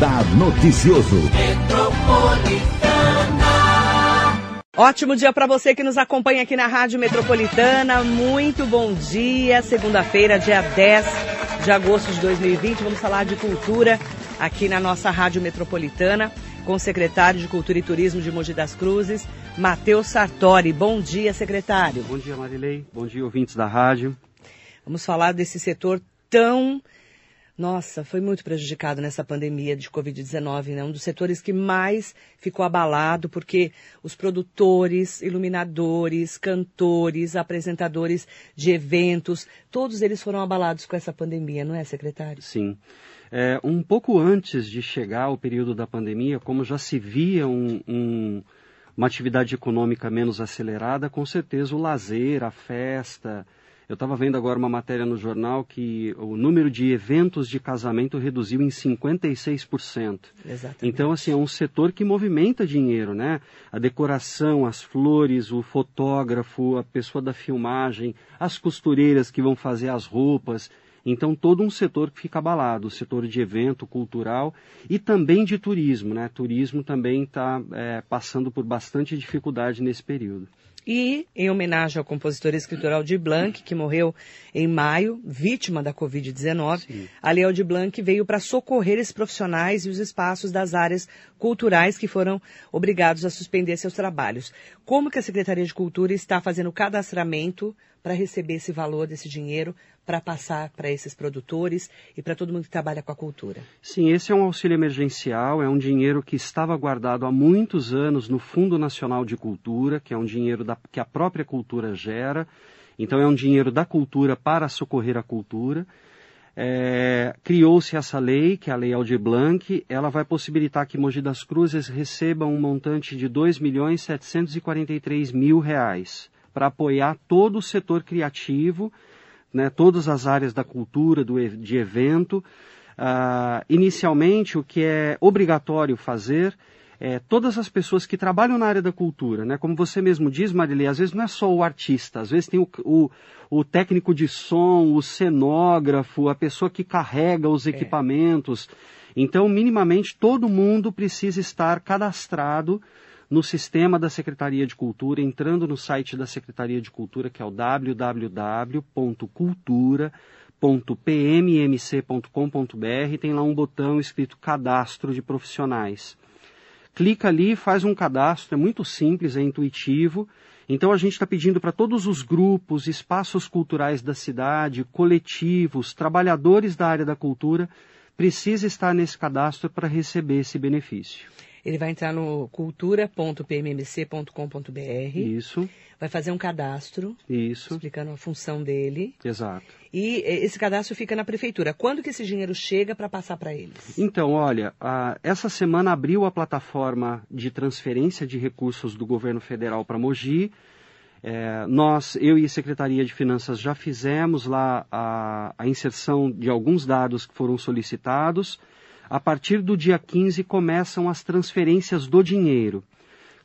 Radar Noticioso. Ótimo dia para você que nos acompanha aqui na Rádio Metropolitana. Muito bom dia. Segunda-feira, dia 10 de agosto de 2020. Vamos falar de cultura aqui na nossa Rádio Metropolitana com o secretário de Cultura e Turismo de Mogi das Cruzes, Matheus Sartori. Bom dia, secretário. Bom dia, Marilei. Bom dia, ouvintes da rádio. Vamos falar desse setor tão nossa, foi muito prejudicado nessa pandemia de Covid-19, né? Um dos setores que mais ficou abalado, porque os produtores, iluminadores, cantores, apresentadores de eventos, todos eles foram abalados com essa pandemia, não é, secretário? Sim. É, um pouco antes de chegar o período da pandemia, como já se via um, um, uma atividade econômica menos acelerada, com certeza o lazer, a festa, eu estava vendo agora uma matéria no jornal que o número de eventos de casamento reduziu em 56%. Exatamente. Então, assim, é um setor que movimenta dinheiro, né? A decoração, as flores, o fotógrafo, a pessoa da filmagem, as costureiras que vão fazer as roupas. Então, todo um setor que fica abalado, o setor de evento cultural e também de turismo, né? Turismo também está é, passando por bastante dificuldade nesse período. E, em homenagem ao compositor e escritor Aldir Blanc, que morreu em maio, vítima da Covid-19, a Lei Aldir Blanc veio para socorrer esses profissionais e os espaços das áreas culturais que foram obrigados a suspender seus trabalhos. Como que a Secretaria de Cultura está fazendo cadastramento para receber esse valor desse dinheiro para passar para esses produtores e para todo mundo que trabalha com a cultura. Sim, esse é um auxílio emergencial, é um dinheiro que estava guardado há muitos anos no Fundo Nacional de Cultura, que é um dinheiro da, que a própria cultura gera. Então, é um dinheiro da cultura para socorrer a cultura. É, Criou-se essa lei, que é a Lei Aldir Blanc, ela vai possibilitar que Mogi das Cruzes receba um montante de R$ 2 milhões 743 mil reais para apoiar todo o setor criativo, né, todas as áreas da cultura, do, de evento. Uh, inicialmente, o que é obrigatório fazer é, todas as pessoas que trabalham na área da cultura, né? Como você mesmo diz, Marilei, às vezes não é só o artista, às vezes tem o, o, o técnico de som, o cenógrafo, a pessoa que carrega os é. equipamentos. Então, minimamente, todo mundo precisa estar cadastrado no sistema da Secretaria de Cultura, entrando no site da Secretaria de Cultura, que é o www.cultura.pmmc.com.br, tem lá um botão escrito Cadastro de Profissionais. Clica ali, faz um cadastro, é muito simples, é intuitivo. Então a gente está pedindo para todos os grupos, espaços culturais da cidade, coletivos, trabalhadores da área da cultura, precisa estar nesse cadastro para receber esse benefício. Ele vai entrar no cultura.pmmc.com.br. Isso. Vai fazer um cadastro. Isso. Explicando a função dele. Exato. E esse cadastro fica na prefeitura. Quando que esse dinheiro chega para passar para eles? Então, olha, a, essa semana abriu a plataforma de transferência de recursos do governo federal para Mogi. É, nós, eu e a Secretaria de Finanças já fizemos lá a, a inserção de alguns dados que foram solicitados a partir do dia 15 começam as transferências do dinheiro.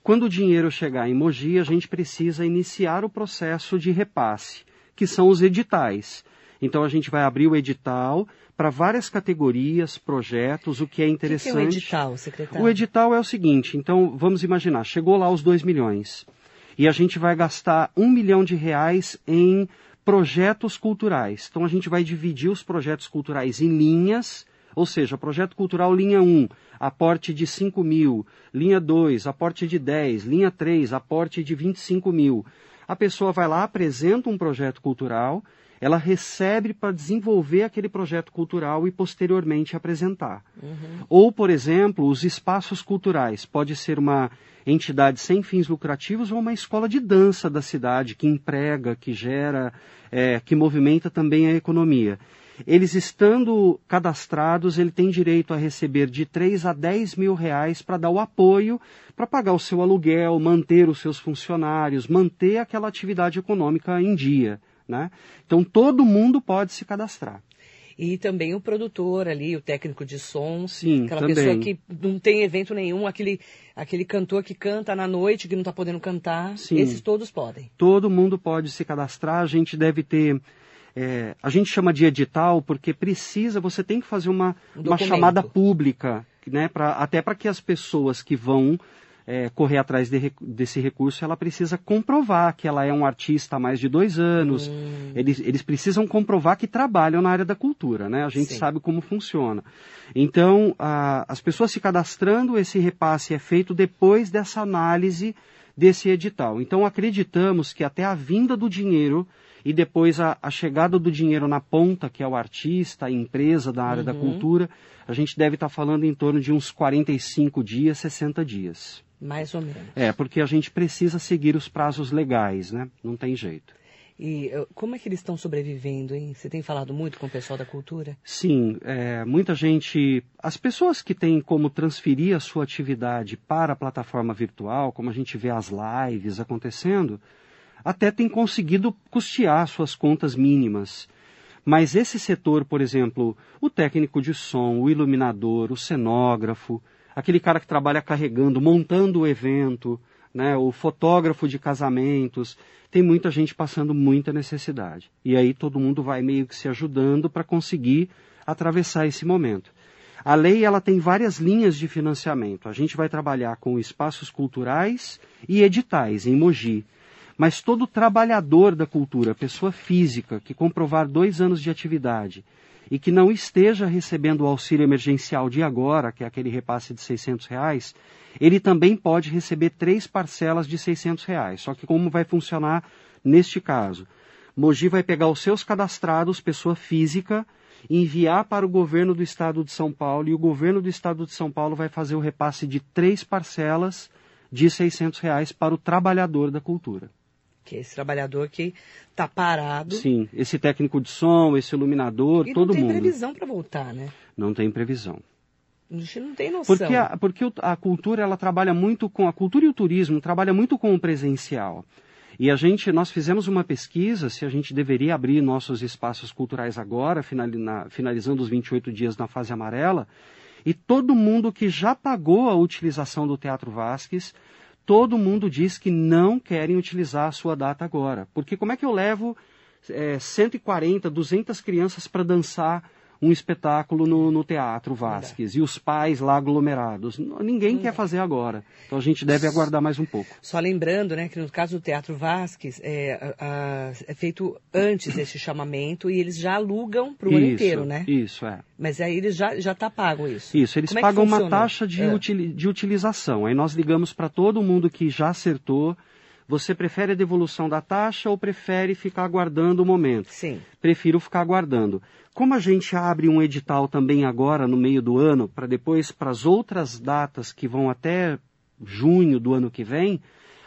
Quando o dinheiro chegar em Mogi, a gente precisa iniciar o processo de repasse, que são os editais. Então a gente vai abrir o edital para várias categorias, projetos, o que é interessante. O que é o edital, secretário? O edital é o seguinte, então vamos imaginar, chegou lá os 2 milhões e a gente vai gastar um milhão de reais em projetos culturais. Então a gente vai dividir os projetos culturais em linhas ou seja, projeto cultural linha 1, aporte de 5 mil, linha 2, aporte de 10, linha 3, aporte de 25 mil. A pessoa vai lá, apresenta um projeto cultural, ela recebe para desenvolver aquele projeto cultural e posteriormente apresentar. Uhum. Ou, por exemplo, os espaços culturais. Pode ser uma entidade sem fins lucrativos ou uma escola de dança da cidade que emprega, que gera, é, que movimenta também a economia. Eles estando cadastrados, ele tem direito a receber de 3 a 10 mil reais para dar o apoio para pagar o seu aluguel, manter os seus funcionários, manter aquela atividade econômica em dia. Né? Então todo mundo pode se cadastrar. E também o produtor ali, o técnico de som, Sim, aquela também. pessoa que não tem evento nenhum, aquele, aquele cantor que canta na noite, que não está podendo cantar, Sim. esses todos podem. Todo mundo pode se cadastrar, a gente deve ter é, a gente chama de edital porque precisa, você tem que fazer uma, Um uma chamada pública, né, pra, até para que as pessoas que vão é, correr atrás de desse recurso, ela precisa comprovar que ela é um artista há mais de dois anos. Hum. Eles, eles precisam comprovar que trabalham na área da cultura, né? A gente Sim. sabe como funciona. Então, a- as pessoas se cadastrando, esse repasse é feito depois dessa análise desse edital. Então, acreditamos que até a vinda do dinheiro e depois a, a chegada do dinheiro na ponta, que é o artista, a empresa da área da Uhum. cultura, a gente deve estar falando em torno de uns 45 dias, 60 dias. Mais ou menos. É, porque a gente precisa seguir os prazos legais, né? Não tem jeito. E como é que eles estão sobrevivendo, hein? Você tem falado muito com o pessoal da cultura? Sim, é, muita gente. As pessoas que têm como transferir a sua atividade para a plataforma virtual, como a gente vê as lives acontecendo, até têm conseguido custear suas contas mínimas. Mas esse setor, por exemplo, o técnico de som, o iluminador, o cenógrafo, aquele cara que trabalha carregando, montando o evento, né, o fotógrafo de casamentos, tem muita gente passando muita necessidade. E aí todo mundo vai meio que se ajudando para conseguir atravessar esse momento. A lei ela tem várias linhas de financiamento. A gente vai trabalhar com espaços culturais e editais em Mogi. Mas todo trabalhador da cultura, pessoa física, que comprovar dois anos de atividade e que não esteja recebendo o auxílio emergencial de agora, que é aquele repasse de 600 reais, ele também pode receber três parcelas de 600 reais. Só que como vai funcionar neste caso? Mogi vai pegar os seus cadastrados, pessoa física, enviar para o governo do estado de São Paulo e o governo do estado de São Paulo vai fazer o repasse de três parcelas de 600 reais para o trabalhador da cultura. Que é esse trabalhador que está parado Sim, esse técnico de som, esse iluminador, e todo não tem mundo. previsão para voltar, né? Não tem previsão. A gente não tem noção. Porque, a, porque a cultura ela trabalha muito com a cultura e o turismo trabalha muito com o presencial. E a gente, nós fizemos uma pesquisa se a gente deveria abrir nossos espaços culturais agora, finali- na- finalizando os 28 dias na fase amarela, e todo mundo que já pagou a utilização do Teatro Vasques, todo mundo diz que não querem utilizar a sua data agora. Porque como é que eu levo é, 140, 200 crianças para dançar um espetáculo no, no Teatro Vasques e os pais lá aglomerados? Ninguém quer fazer agora. Então a gente deve aguardar mais um pouco. Só lembrando, né, que no caso do Teatro Vasques, é, a- a- é feito antes desse chamamento e eles já alugam para o ano inteiro, né? Isso, é. Mas aí eles já já tá pago isso. Isso, eles Como é pagam uma funcionou? taxa de, É. utili- de utilização. Aí nós ligamos para todo mundo que já acertou. Você prefere a devolução da taxa ou prefere ficar aguardando o momento? Sim. Prefiro ficar aguardando. Como a gente abre um edital também agora no meio do ano, para depois para as outras datas que vão até junho do ano que vem,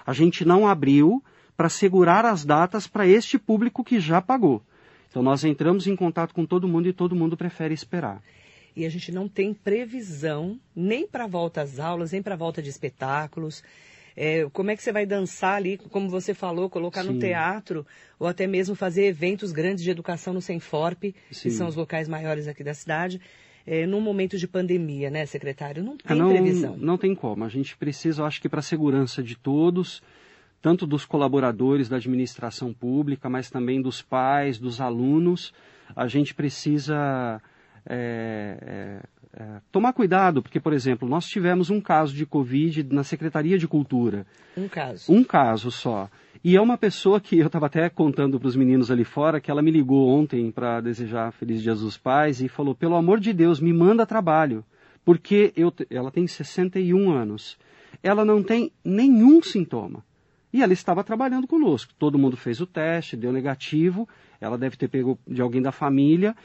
a gente não abriu para segurar as datas para este público que já pagou. Então nós entramos em contato com todo mundo e todo mundo prefere esperar. E a gente não tem previsão nem para volta às aulas, nem para volta de espetáculos. É, como é que você vai dançar ali, como você falou, colocar no Sim. teatro, ou até mesmo fazer eventos grandes de educação no Senforp, que Sim. são os locais maiores aqui da cidade, é, num momento de pandemia, né, secretário? Não tem não, previsão. não tem como. A gente precisa, eu acho que para a segurança de todos, tanto dos colaboradores da administração pública, mas também dos pais, dos alunos, a gente precisa é, é, é, tomar cuidado, porque, por exemplo, nós tivemos um caso de Covid na Secretaria de Cultura. Um caso. Um caso só. E é uma pessoa que eu estava até contando para os meninos ali fora que ela me ligou ontem para desejar Feliz Dia dos Pais e falou: pelo amor de Deus, me manda trabalho. Porque eu, ela tem 61 anos. Ela não tem nenhum sintoma. E ela estava trabalhando conosco. Todo mundo fez o teste, deu negativo. Ela deve ter pego de alguém da família.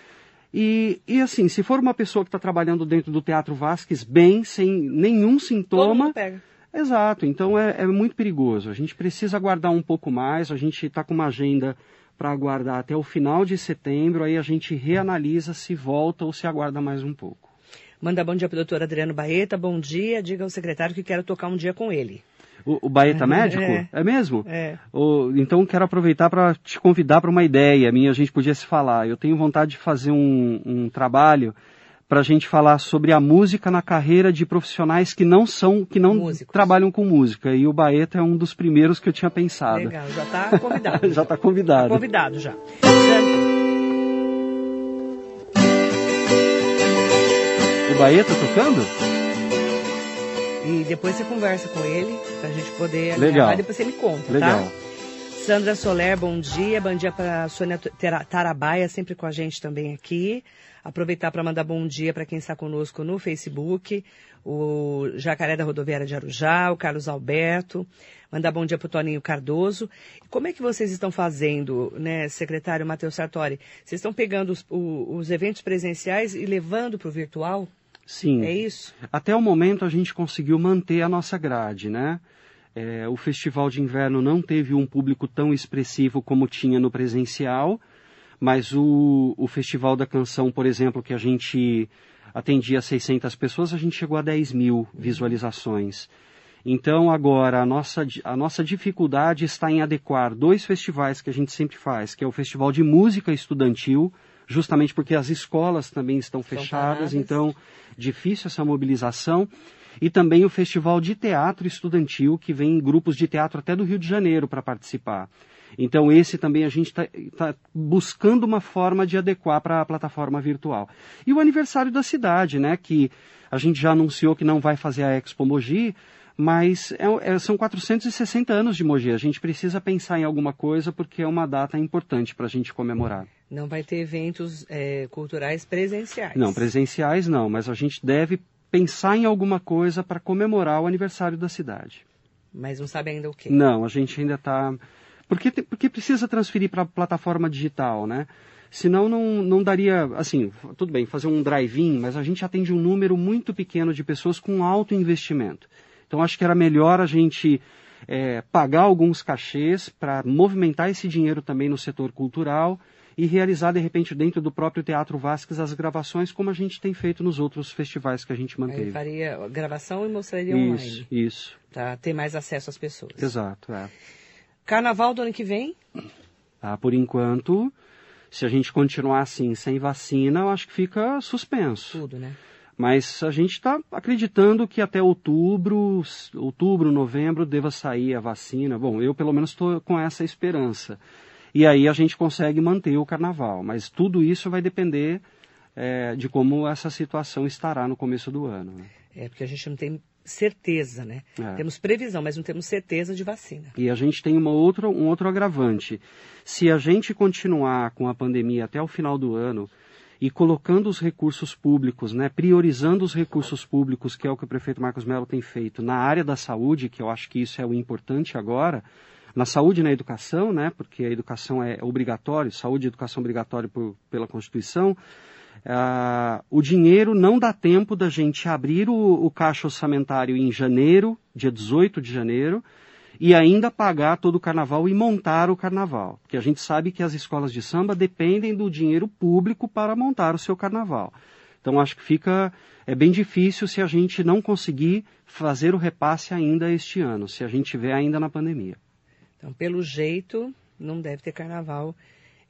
E, e assim, se for uma pessoa que está trabalhando dentro do Teatro Vasques bem, sem nenhum Todo sintoma, mundo pega. Exato, então é, é muito perigoso. A gente precisa aguardar um pouco mais. A gente está com uma agenda para aguardar até o final de setembro. Aí a gente reanalisa se volta ou se aguarda mais um pouco. Manda bom dia para o doutor Adriano Baeta. Bom dia. Diga ao secretário que quero tocar um dia com ele. O, o Baeta é, tá uhum, Médico? É, é mesmo? É. O, então quero aproveitar para te convidar para uma ideia minha, a gente podia se falar. Eu tenho vontade de fazer um, um trabalho para a gente falar sobre a música na carreira de profissionais que não são, que não Músicos. trabalham com música. E o Baeta é um dos primeiros que eu tinha pensado. Legal, já está convidado. já está convidado. Tá convidado já. O Baeta tá tocando? E depois você conversa com ele, pra gente poder Legal. alinhar, depois você me conta, Legal. tá? Sandra Soler, bom dia. Bom dia para Sônia Tarabaia, sempre com a gente também aqui. Aproveitar para mandar bom dia para quem está conosco no Facebook, o Jacaré da Rodoviária de Arujá, o Carlos Alberto. Mandar bom dia para o Toninho Cardoso. Como é que vocês estão fazendo, né, secretário Matheus Sartori? Vocês estão pegando os, o- os eventos presenciais e levando para o virtual? Sim. É isso? Até o momento a gente conseguiu manter a nossa grade, né? É, o Festival de Inverno não teve um público tão expressivo como tinha no presencial, mas o, o Festival da Canção, por exemplo, que a gente atendia 600 pessoas, a gente chegou a 10 mil visualizações. Então, agora, a nossa, a nossa dificuldade está em adequar dois festivais que a gente sempre faz, que é o Festival de Música Estudantil, justamente porque as escolas também estão fechadas, paradas. então difícil essa mobilização. E também o Festival de Teatro Estudantil, que vem grupos de teatro até do Rio de Janeiro para participar. Então, esse também a gente está buscando uma forma de adequar para a plataforma virtual. E o aniversário da cidade, né? Que a gente já anunciou que não vai fazer a Expo Mogi, mas é- é- são 460 anos de Mogi. A gente precisa pensar em alguma coisa porque é uma data importante para a gente comemorar. Não vai ter eventos eh, culturais presenciais. Não, presenciais não, mas a gente deve pensar em alguma coisa para comemorar o aniversário da cidade. Mas não sabe ainda o quê. Não, a gente ainda está. Porque, porque precisa transferir para a plataforma digital, né? Senão não, não daria. Assim, tudo bem, fazer um drive-in, mas a gente atende um número muito pequeno de pessoas com alto investimento. Então acho que era melhor a gente eh, pagar alguns cachês para movimentar esse dinheiro também no setor cultural e realizar, de repente, dentro do próprio Teatro Vasques as gravações, como a gente tem feito nos outros festivais que a gente Aí manteve. faria gravação e mostraria Isso, online, isso. para ter mais acesso às pessoas. Exato, é. Carnaval do ano que vem? Tá? Por enquanto, se a gente continuar assim, sem vacina, eu acho que fica suspenso. Tudo, né? Mas a gente está acreditando que até outubro, outubro, novembro, deva sair a vacina. Bom, eu pelo menos estou com essa esperança. E aí a gente consegue manter o carnaval. Mas tudo isso vai depender eh, de como essa situação estará no começo do ano. né? É porque a gente não tem certeza, né? É. Temos previsão, mas não temos certeza de vacina. E a gente tem uma outra, um outro agravante. Se a gente continuar com a pandemia até o final do ano e colocando os recursos públicos, né, priorizando os recursos públicos, que é o que o prefeito Marcos Mello tem feito, na área da saúde, que eu acho que isso é o importante agora, na saúde e na educação, né, porque a educação é obrigatório, saúde e educação obrigatória por, pela Constituição, ah, o dinheiro não dá tempo da gente abrir o, o caixa orçamentário em janeiro, dia 18 de janeiro, e ainda pagar todo o carnaval e montar o carnaval. Porque a gente sabe que as escolas de samba dependem do dinheiro público para montar o seu carnaval. Então acho que fica é bem difícil se a gente não conseguir fazer o repasse ainda este ano, se a gente estiver ainda na pandemia. Então, pelo jeito, não deve ter carnaval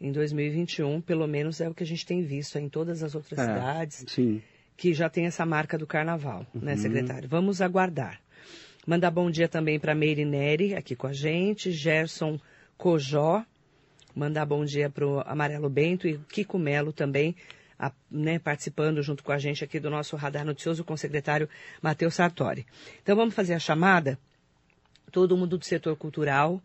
em 2021, pelo menos é o que a gente tem visto em todas as outras É. cidades Sim. que já tem essa marca do carnaval, Uhum. né, secretário? Vamos aguardar. Mandar bom dia também para Meire Neri, aqui com a gente, Gerson Cojó, mandar bom dia para o Amarelo Bento e Kiko Melo também, a- né, participando junto com a gente aqui do nosso Radar Noticioso com o secretário Matheus Sartori. Então vamos fazer a chamada? Todo mundo do setor cultural,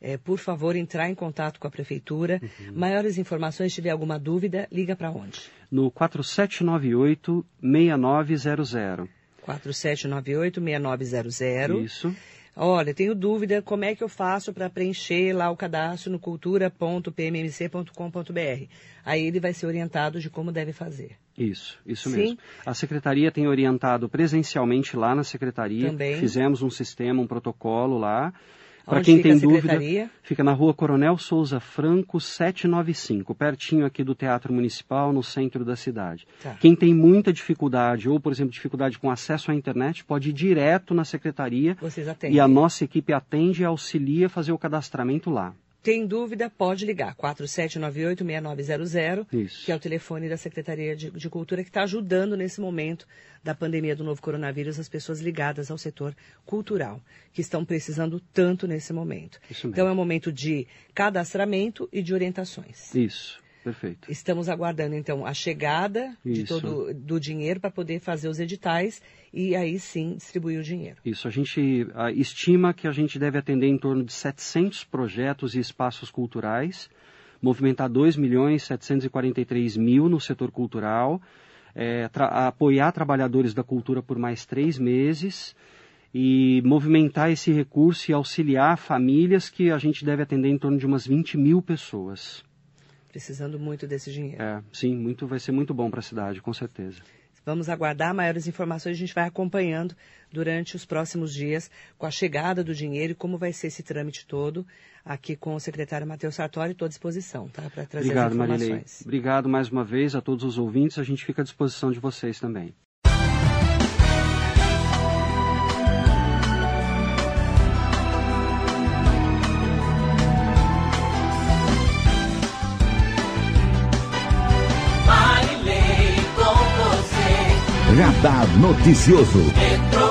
eh, por favor, entrar em contato com a prefeitura. Uhum. Maiores informações, se tiver alguma dúvida, liga para onde? No 4798-6900. 4798-6900. Isso. Olha, tenho dúvida como é que eu faço para preencher lá o cadastro no cultura.pmmc.com.br. Aí ele vai ser orientado de como deve fazer. Isso, isso Sim. mesmo. A secretaria tem orientado presencialmente lá na secretaria. Também. Fizemos um sistema, um protocolo lá. Para quem tem dúvida, fica na rua Coronel Souza Franco, 795, pertinho aqui do Teatro Municipal, no centro da cidade. Tá. Quem tem muita dificuldade, ou, por exemplo, dificuldade com acesso à internet, pode ir direto na secretaria e a nossa equipe atende e auxilia a fazer o cadastramento lá. Tem dúvida? Pode ligar. 4798-6900, Isso. que é o telefone da Secretaria de, de Cultura, que está ajudando nesse momento da pandemia do novo coronavírus as pessoas ligadas ao setor cultural, que estão precisando tanto nesse momento. Então é um momento de cadastramento e de orientações. Isso. Perfeito. Estamos aguardando, então, a chegada de Isso. todo do dinheiro para poder fazer os editais e aí sim distribuir o dinheiro. Isso, a gente ah, estima que a gente deve atender em torno de 700 projetos e espaços culturais, movimentar 2 milhões 743 mil no setor cultural, eh, tra- apoiar trabalhadores da cultura por mais três meses e movimentar esse recurso e auxiliar famílias que a gente deve atender em torno de umas 20 mil pessoas. Precisando muito desse dinheiro. É, sim, muito, vai ser muito bom para a cidade, com certeza. Vamos aguardar maiores informações, a gente vai acompanhando durante os próximos dias com a chegada do dinheiro e como vai ser esse trâmite todo. Aqui com o secretário Matheus Sartori, estou à disposição, tá? Para trazer Obrigado, as Marilei. informações. Obrigado mais uma vez a todos os ouvintes. A gente fica à disposição de vocês também. Radar Noticioso.